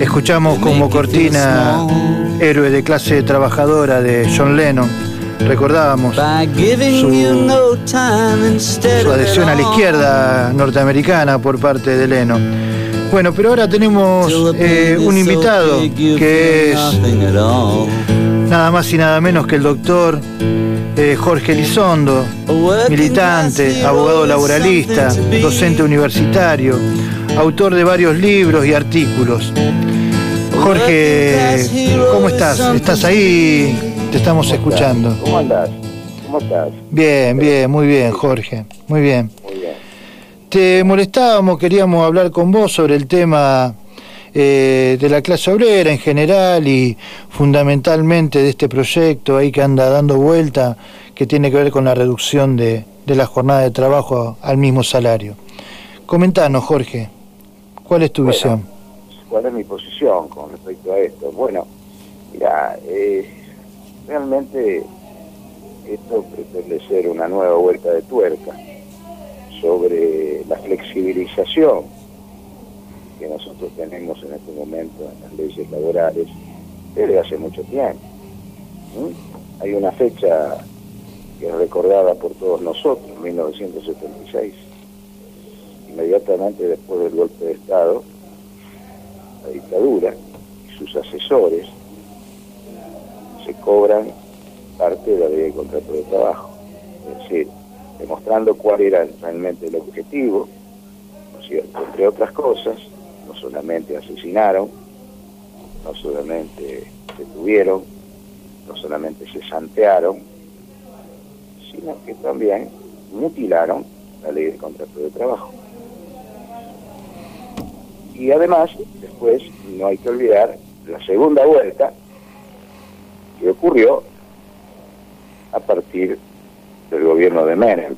Escuchamos como cortina Héroe de clase trabajadora de John Lennon. Recordábamos su, adhesión a la izquierda norteamericana por parte de Lennon. Bueno, pero ahora tenemos eh, un invitado que es nada más y nada menos que el doctor eh, Jorge Elizondo, militante, abogado laboralista, docente universitario, autor de varios libros y artículos. Jorge, ¿cómo estás? ¿Estás ahí? Te estamos escuchando. ¿Cómo andás? ¿Cómo estás? Bien, bien, muy bien, Jorge. Muy bien. Muy bien. Te molestábamos, queríamos hablar con vos sobre el tema eh, de la clase obrera en general y fundamentalmente de este proyecto ahí que anda dando vuelta, que tiene que ver con la reducción de, de la jornada de trabajo al mismo salario. Comentanos, Jorge, ¿cuál es tu visión? ¿Cuál es mi posición con respecto a esto? Bueno, mira, eh, realmente esto pretende ser una nueva vuelta de tuerca sobre la flexibilización que nosotros tenemos en este momento en las leyes laborales desde hace mucho tiempo. Hay una fecha que es recordada por todos nosotros, 1976, inmediatamente después del golpe de Estado, la dictadura y sus asesores se cobran parte de la ley de contrato de trabajo, es decir, demostrando cuál era realmente el objetivo, ¿no cierto? Entre otras cosas, no solamente asesinaron, no solamente detuvieron, no solamente se santearon, sino que también mutilaron la ley de contrato de trabajo. Y además, después, no hay que olvidar la segunda vuelta que ocurrió a partir del gobierno de Menem,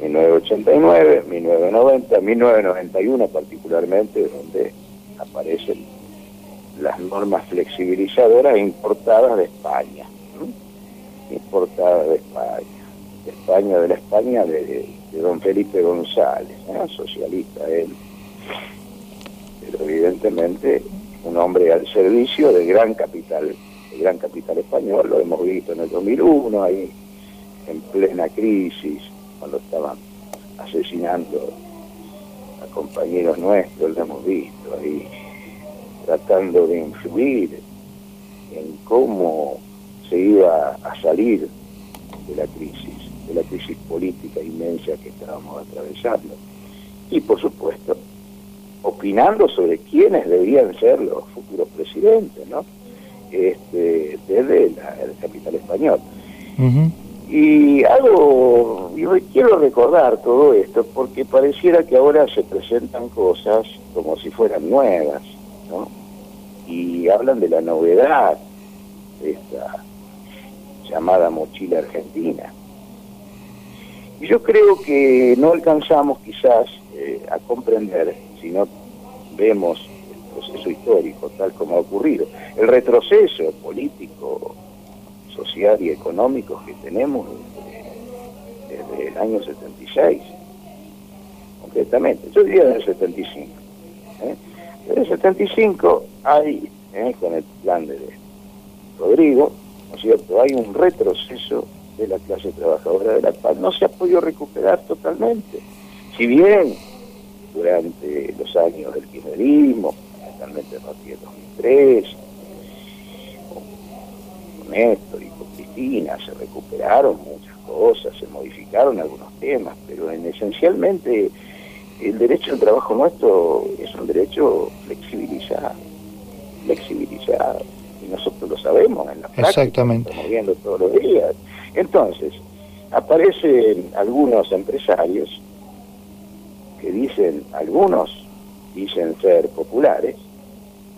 1989, 1990, 1991 particularmente, donde aparecen las normas flexibilizadoras importadas de España, importadas de España, de España, de la España de, don Felipe González, socialista él, pero evidentemente un hombre al servicio del gran capital, del gran capital español, lo hemos visto en el 2001, ahí en plena crisis, cuando estaban asesinando a compañeros nuestros, lo hemos visto ahí, tratando de influir en cómo se iba a salir de la crisis, de la crisis política inmensa que estábamos atravesando. Y por supuesto, opinando sobre quiénes debían ser los futuros presidentes, ¿no? Este, desde el capital español. Y algo, y quiero recordar todo esto porque pareciera que ahora se presentan cosas como si fueran nuevas, ¿no? Y hablan de la novedad de esta llamada mochila argentina. Y yo creo que no alcanzamos quizás eh, a comprender, si no vemos el proceso histórico tal como ha ocurrido, el retroceso político social y económicos que tenemos desde, el año 76, concretamente. Yo diría desde el 75. ¿eh? Desde el 75 hay, ¿eh? con el plan de Rodrigo, ¿no es cierto? Hay un retroceso de la clase trabajadora de la paz. No se ha podido recuperar totalmente. Si bien durante los años del kirchnerismo, fundamentalmente a partir del 2003, con Néstor y con Cristina, se recuperaron muchas cosas, se modificaron algunos temas, pero en esencialmente el derecho al trabajo nuestro es un derecho flexibilizado, flexibilizado, y nosotros lo sabemos en la práctica, Exactamente. estamos viendo todos los días. Entonces, aparecen algunos empresarios que dicen, algunos dicen ser populares,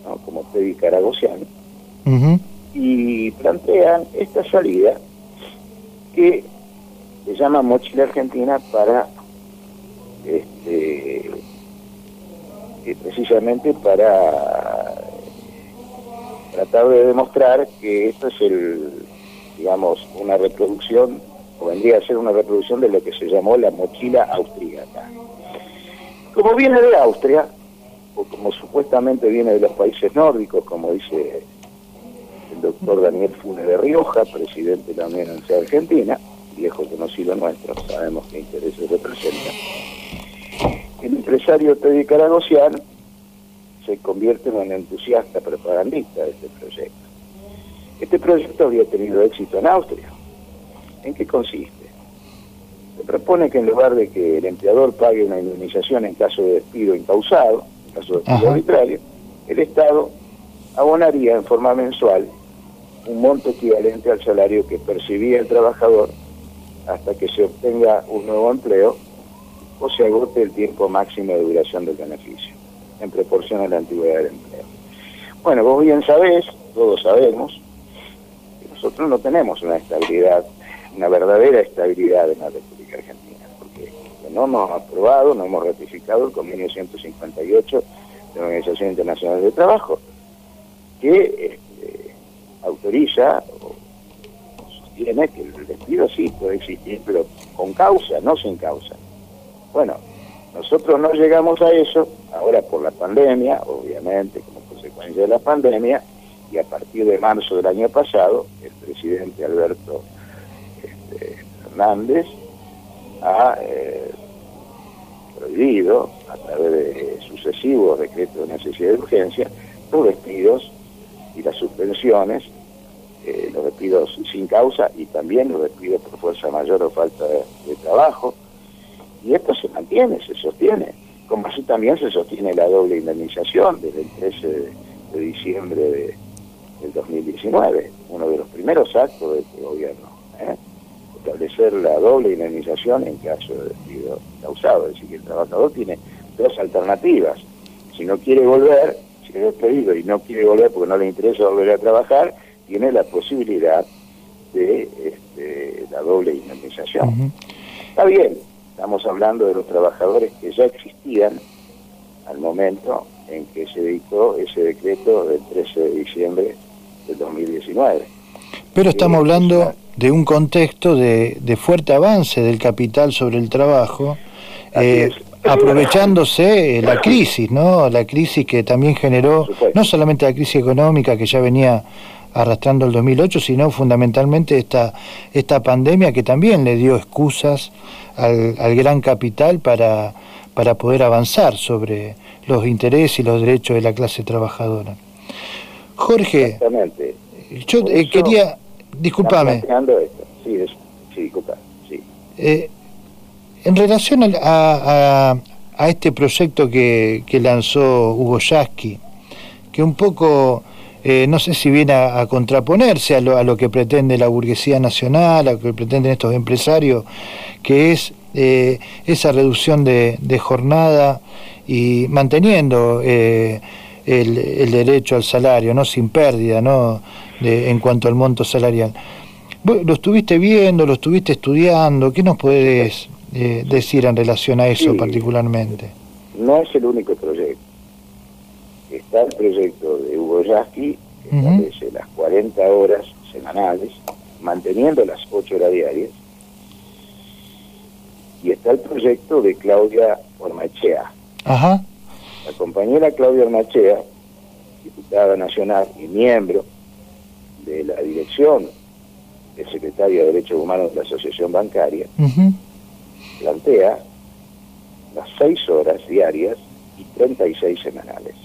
¿no? como Teddy Caragosian, y plantean esta salida que se llama Mochila Argentina para este eh, precisamente para tratar de demostrar que esto es el digamos una reproducción o vendría a ser una reproducción de lo que se llamó la mochila austríaca como viene de Austria o como supuestamente viene de los países nórdicos, como dice el doctor Daniel Funes de Rioja, presidente de la Unión Argentina, viejo conocido nuestro, sabemos qué intereses representa. El empresario Teddy Caragosian se convierte en un entusiasta propagandista de este proyecto. Este proyecto había tenido éxito en Austria. ¿En qué consiste? Se propone que en lugar de que el empleador pague una indemnización en caso de despido incausado, en caso de despido arbitrario, el Estado abonaría en forma mensual un monto equivalente al salario que percibía el trabajador hasta que se obtenga un nuevo empleo o se agote el tiempo máximo de duración del beneficio, en proporción a la antigüedad del empleo. Bueno, vos bien sabés, todos sabemos, que nosotros no tenemos una estabilidad, una verdadera estabilidad en la no hemos aprobado, no hemos ratificado el convenio 158 de la Organización Internacional de Trabajo, que este, autoriza o sostiene que el despido sí puede existir, pero con causa, no sin causa. Bueno, nosotros no llegamos a eso, ahora por la pandemia, obviamente, como consecuencia de la pandemia, y a partir de marzo del año pasado, el presidente Alberto este, Fernández ha eh, prohibido, a través de sucesivos decretos de necesidad de urgencia, los despidos y las suspensiones, eh, los despidos sin causa y también los despidos por fuerza mayor o falta de trabajo, y esto se mantiene, se sostiene, como así también se sostiene la doble indemnización desde el 13 de, diciembre de, del 2019, uno de los primeros actos de este gobierno, ¿eh? Establecer la doble indemnización en caso de despido causado, es decir, que el trabajador tiene dos alternativas, si no quiere volver, si es despedido y no quiere volver porque no le interesa volver a trabajar, tiene la posibilidad de este, la doble indemnización. Está bien, Estamos hablando de los trabajadores que ya existían al momento en que se dictó ese decreto del 13 de diciembre del 2019. Pero estamos hablando de un contexto de, fuerte avance del capital sobre el trabajo, eh, aprovechándose la crisis, ¿no? La crisis que también generó, no solamente la crisis económica que ya venía arrastrando el 2008, sino fundamentalmente esta, esta pandemia que también le dio excusas al, al gran capital para, para poder avanzar sobre los intereses y los derechos de la clase trabajadora. Jorge, yo eh, quería, discúlpame. Sí, sí, sí. Eh, en relación a, a, a, este proyecto que, que lanzó Hugo Yasky, que un poco eh, no sé si viene a, contraponerse a lo, a lo, que pretende la burguesía nacional, a lo que pretenden estos empresarios, que es eh, esa reducción de, jornada y manteniendo eh, el, derecho al salario, no sin pérdida ¿no? en cuanto al monto salarial. ¿Lo estuviste viendo, lo estuviste estudiando? ¿Qué nos puedes decir en relación a eso particularmente? No es el único proyecto está el proyecto de Hugo Yasky, que establece las 40 horas semanales, manteniendo las 8 horas diarias, y está el proyecto de Claudia Ormachea. La compañera Claudia Ormachea, diputada nacional y miembro de la dirección del secretario de Derechos Humanos de la Asociación Bancaria, plantea las 6 horas diarias y 36 semanales.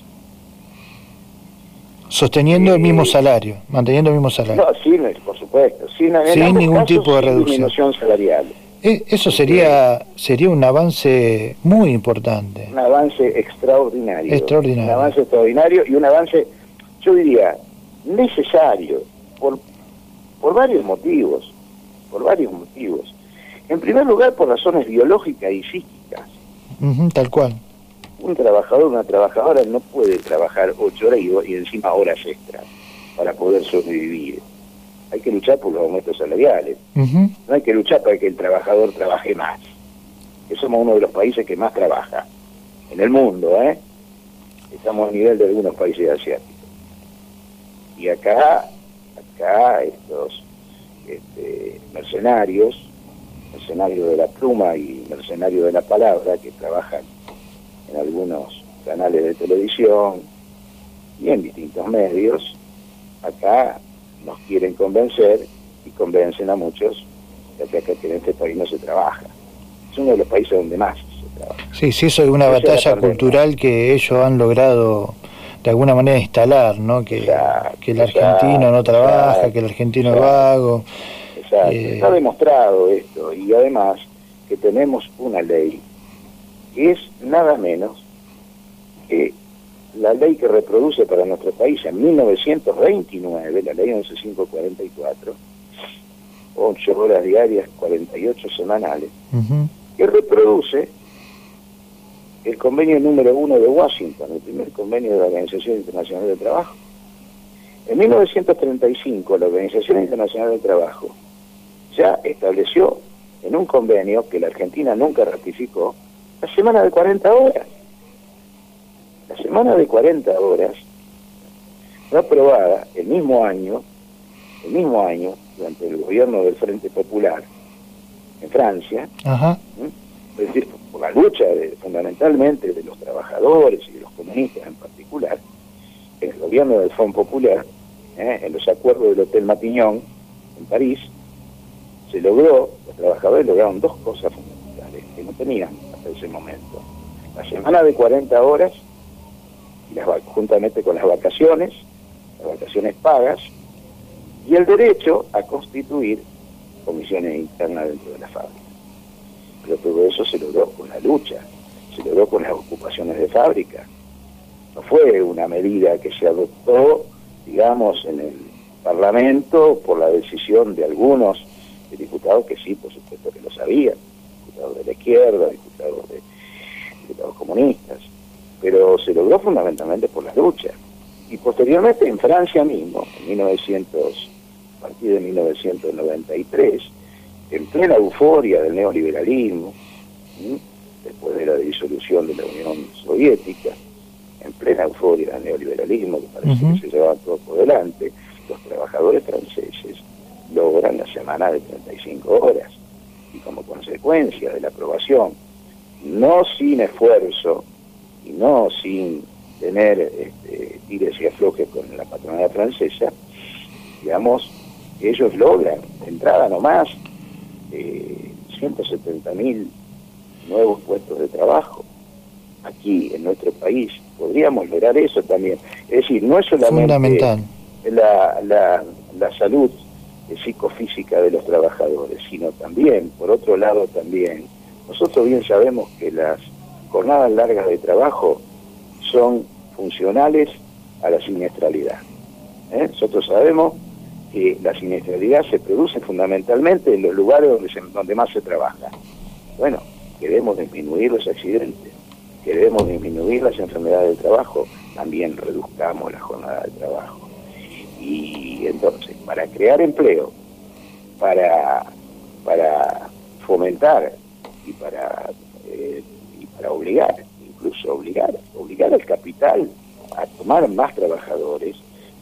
Sosteniendo el mismo salario, manteniendo el mismo salario. No, sin, por supuesto, sin, ningún tipo de reducción. salarial. E, eso sería sería un avance muy importante. Un avance extraordinario. Extraordinario. Un avance extraordinario y un avance, yo diría, necesario por, por varios motivos. Por varios motivos. En primer lugar, por razones biológicas y físicas. tal cual un trabajador, una trabajadora no puede trabajar ocho horas y, encima horas extras para poder sobrevivir. Hay que luchar por los aumentos salariales. No hay que luchar para que el trabajador trabaje más. Que somos uno de los países que más trabaja en el mundo, ¿eh? Estamos a nivel de algunos países asiáticos. Y acá, acá estos este, mercenarios, mercenarios de la pluma y mercenarios de la palabra que trabajan en algunos canales de televisión y en distintos medios, acá nos quieren convencer y convencen a muchos de que acá en este país no se trabaja. Es uno de los países donde más se trabaja. Sí, sí, eso es una batalla cultural que ellos han logrado de alguna manera instalar, ¿no? Que, que el argentino no trabaja, que el argentino es vago. Exacto. Eh, Está demostrado esto y además que tenemos una ley que es nada menos que la ley que reproduce para nuestro país en 1929, la ley 11544, 8 horas diarias, 48 semanales, que reproduce el convenio número uno de Washington, el primer convenio de la Organización Internacional del Trabajo. En 1935, la Organización Internacional del Trabajo ya estableció en un convenio que la Argentina nunca ratificó la semana de 40 horas. La semana de 40 horas fue aprobada el mismo año, el mismo año, durante el gobierno del Frente Popular en Francia, es decir, por la lucha de, fundamentalmente de los trabajadores y de los comunistas en particular, en el gobierno del Front Popular, ¿eh? en los acuerdos del Hotel Matiñón en París, se logró, los trabajadores lograron dos cosas fundamentales que no tenían hasta ese momento. La semana de 40 horas, juntamente con las vacaciones, las vacaciones pagas, y el derecho a constituir comisiones internas dentro de la fábrica. Pero todo eso se logró con la lucha, se logró con las ocupaciones de fábrica. No fue una medida que se adoptó, digamos, en el Parlamento por la decisión de algunos diputados que sí, por supuesto que lo sabían, diputados de la izquierda, diputados, de, diputados comunistas, pero se logró fundamentalmente por la lucha. Y posteriormente en Francia mismo, en 1900, a partir de 1993, en plena euforia del neoliberalismo, después de la disolución de la Unión Soviética, en plena euforia del neoliberalismo, que parece que se llevaba todo por delante, los trabajadores franceses logran la semana de 35 horas. Y como consecuencia de la aprobación, no sin esfuerzo y no sin tener este, tires y aflojes con la patronal francesa, digamos, ellos logran, de entrada nomás, eh, 170 mil nuevos puestos de trabajo aquí en nuestro país. Podríamos lograr eso también. Es decir, no es solamente La, la, la salud psicofísica de los trabajadores, sino también, por otro lado también, nosotros bien sabemos que las jornadas largas de trabajo son funcionales a la siniestralidad. ¿eh? Nosotros sabemos que la siniestralidad se produce fundamentalmente en los lugares donde, más se trabaja. Bueno, queremos disminuir los accidentes, queremos disminuir las enfermedades del trabajo, también reduzcamos la jornada de trabajo. Y entonces, para crear empleo, para, para fomentar y para, eh, para obligar, incluso obligar, obligar al capital a tomar más trabajadores,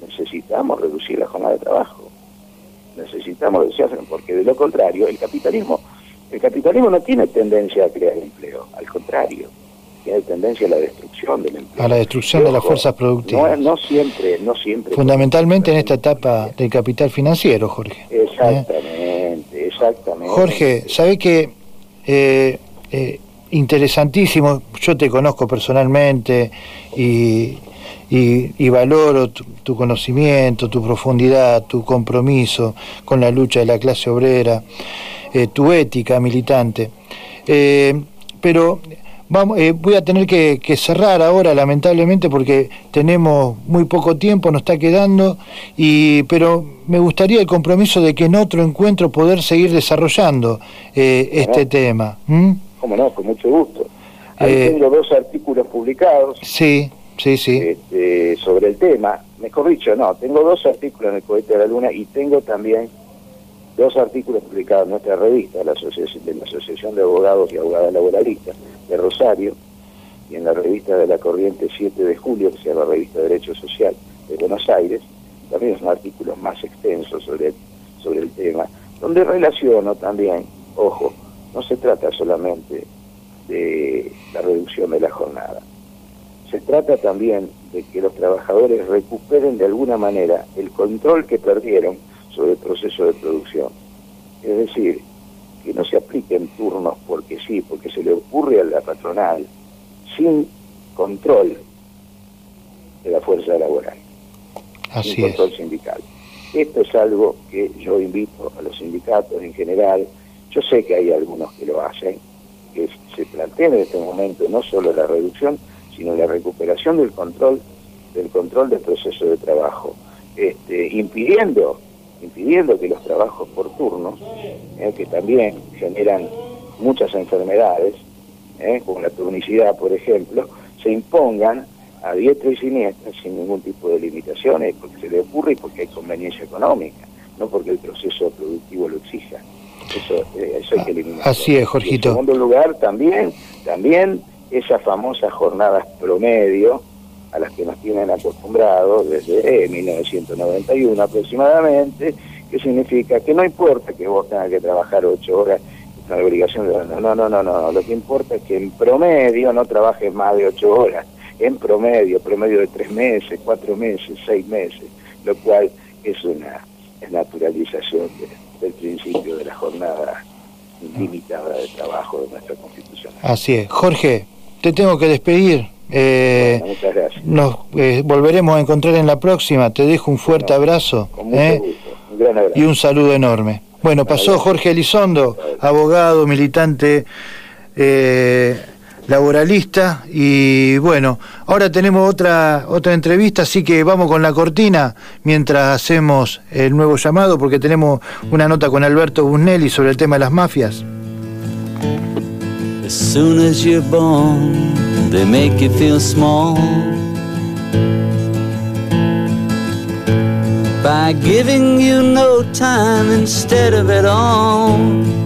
necesitamos reducir la jornada de trabajo. Necesitamos reducirla, porque de lo contrario, el capitalismo, el capitalismo no tiene tendencia a crear empleo, al contrario tiene tendencia a la destrucción del empleo. A la destrucción de las fuerzas productivas. No, siempre, no siempre. Fundamentalmente en esta etapa del capital financiero, Jorge. ¿Eh? Exactamente, exactamente. Jorge, ¿sabe qué? Eh, eh, interesantísimo, yo te conozco personalmente y, y, valoro tu, conocimiento, tu profundidad, tu compromiso con la lucha de la clase obrera, tu ética militante. pero Vamos, eh, voy a tener que, cerrar ahora, lamentablemente, porque tenemos muy poco tiempo, nos está quedando, y, pero me gustaría el compromiso de que en otro encuentro poder seguir desarrollando eh, este tema. No, con mucho gusto. Ahí eh, tengo dos artículos publicados. Sí, sí, sí. Este, sobre el tema. Mejor dicho, no, tengo dos artículos en el Cohete de la Luna y tengo también dos artículos publicados en nuestra revista, la Asociación, de la Asociación de Abogados y Abogadas Laboralistas de Rosario, y en la revista de la Corriente 7 de julio, que se llama Revista de Derecho Social de Buenos Aires, también son artículos más extensos sobre, sobre el tema, donde relaciono también, ojo, no se trata solamente de la reducción de la jornada, se trata también de que los trabajadores recuperen de alguna manera el control que perdieron sobre el proceso de producción. Es decir, que no se apliquen turnos porque sí, porque se le ocurre a la patronal, sin control de la fuerza laboral, Así sin control sindical. Esto es algo que yo invito a los sindicatos en general. Yo sé que hay algunos que lo hacen, que se plantean en este momento no solo la reducción, sino la recuperación del control del control del proceso de trabajo, este, impidiendo impidiendo que los trabajos por turnos, eh, que también generan muchas enfermedades, eh, como la turnicidad, por ejemplo, se impongan a diestra y siniestra sin ningún tipo de limitaciones, porque se le ocurre y porque hay conveniencia económica, no porque el proceso productivo lo exija. Eso, eh, eso hay que eliminar. Así es, Jorgito. en segundo lugar, también, también esas famosas jornadas promedio a las que nos tienen acostumbrados desde 1991 aproximadamente, que significa que no importa que vos tengas que trabajar ocho horas, es una obligación de... No, no, no, no, lo que importa es que en promedio no trabajes más de ocho horas, en promedio, promedio de tres meses, cuatro meses, seis meses, lo cual es una naturalización del principio de la jornada limitada de trabajo de nuestra Constitución. Así es. Jorge, te tengo que despedir. Eh, muchas gracias. Nos eh, volveremos a encontrar en la próxima. Te dejo un fuerte abrazo. Con mucho ¿eh? gusto. Un gran abrazo. y un saludo enorme. Bueno, pasó Jorge Elizondo, abogado, militante, laboralista y bueno, ahora tenemos otra otra entrevista, así que vamos con la cortina mientras hacemos el nuevo llamado porque tenemos una nota con Alberto Busnelli sobre el tema de las mafias. As soon as you're born, they make you feel small. By giving you no time instead of it all.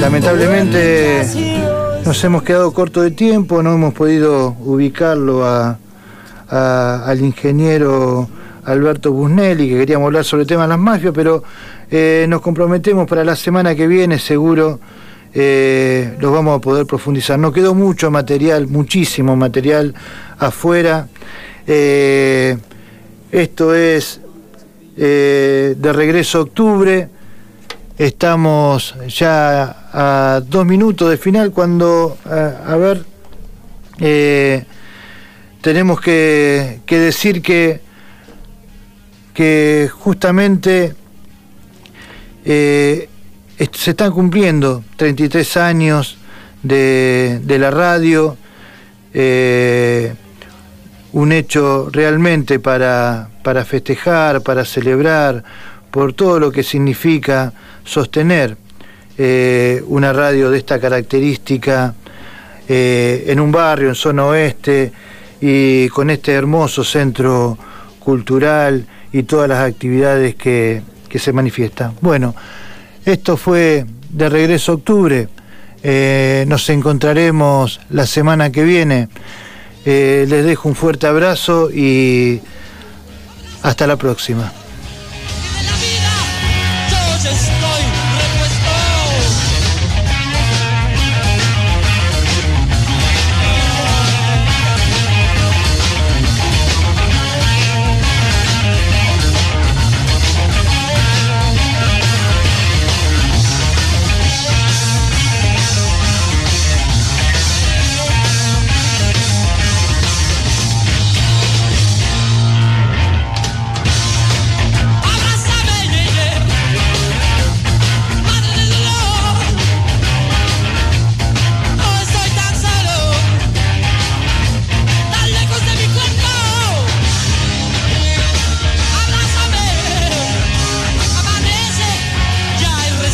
Lamentablemente nos hemos quedado corto de tiempo, no hemos podido ubicarlo a, al ingeniero Alberto Busnelli, que queríamos hablar sobre el tema de las mafias, pero eh, nos comprometemos para la semana que viene, seguro eh, los vamos a poder profundizar. Nos quedó mucho material, muchísimo material afuera. Eh, esto es eh, de regreso a octubre. Estamos ya a dos minutos de final cuando, a, ver, eh, tenemos que, decir que, que justamente eh, se están cumpliendo 33 años de, la radio, un hecho realmente para, para festejar, para celebrar, por todo lo que significa sostener una radio de esta característica eh, en un barrio, en zona oeste, y con este hermoso centro cultural y todas las actividades que, se manifiestan. Bueno, esto fue de regreso a octubre. Eh, nos encontraremos la semana que viene. Eh, les dejo un fuerte abrazo y hasta la próxima.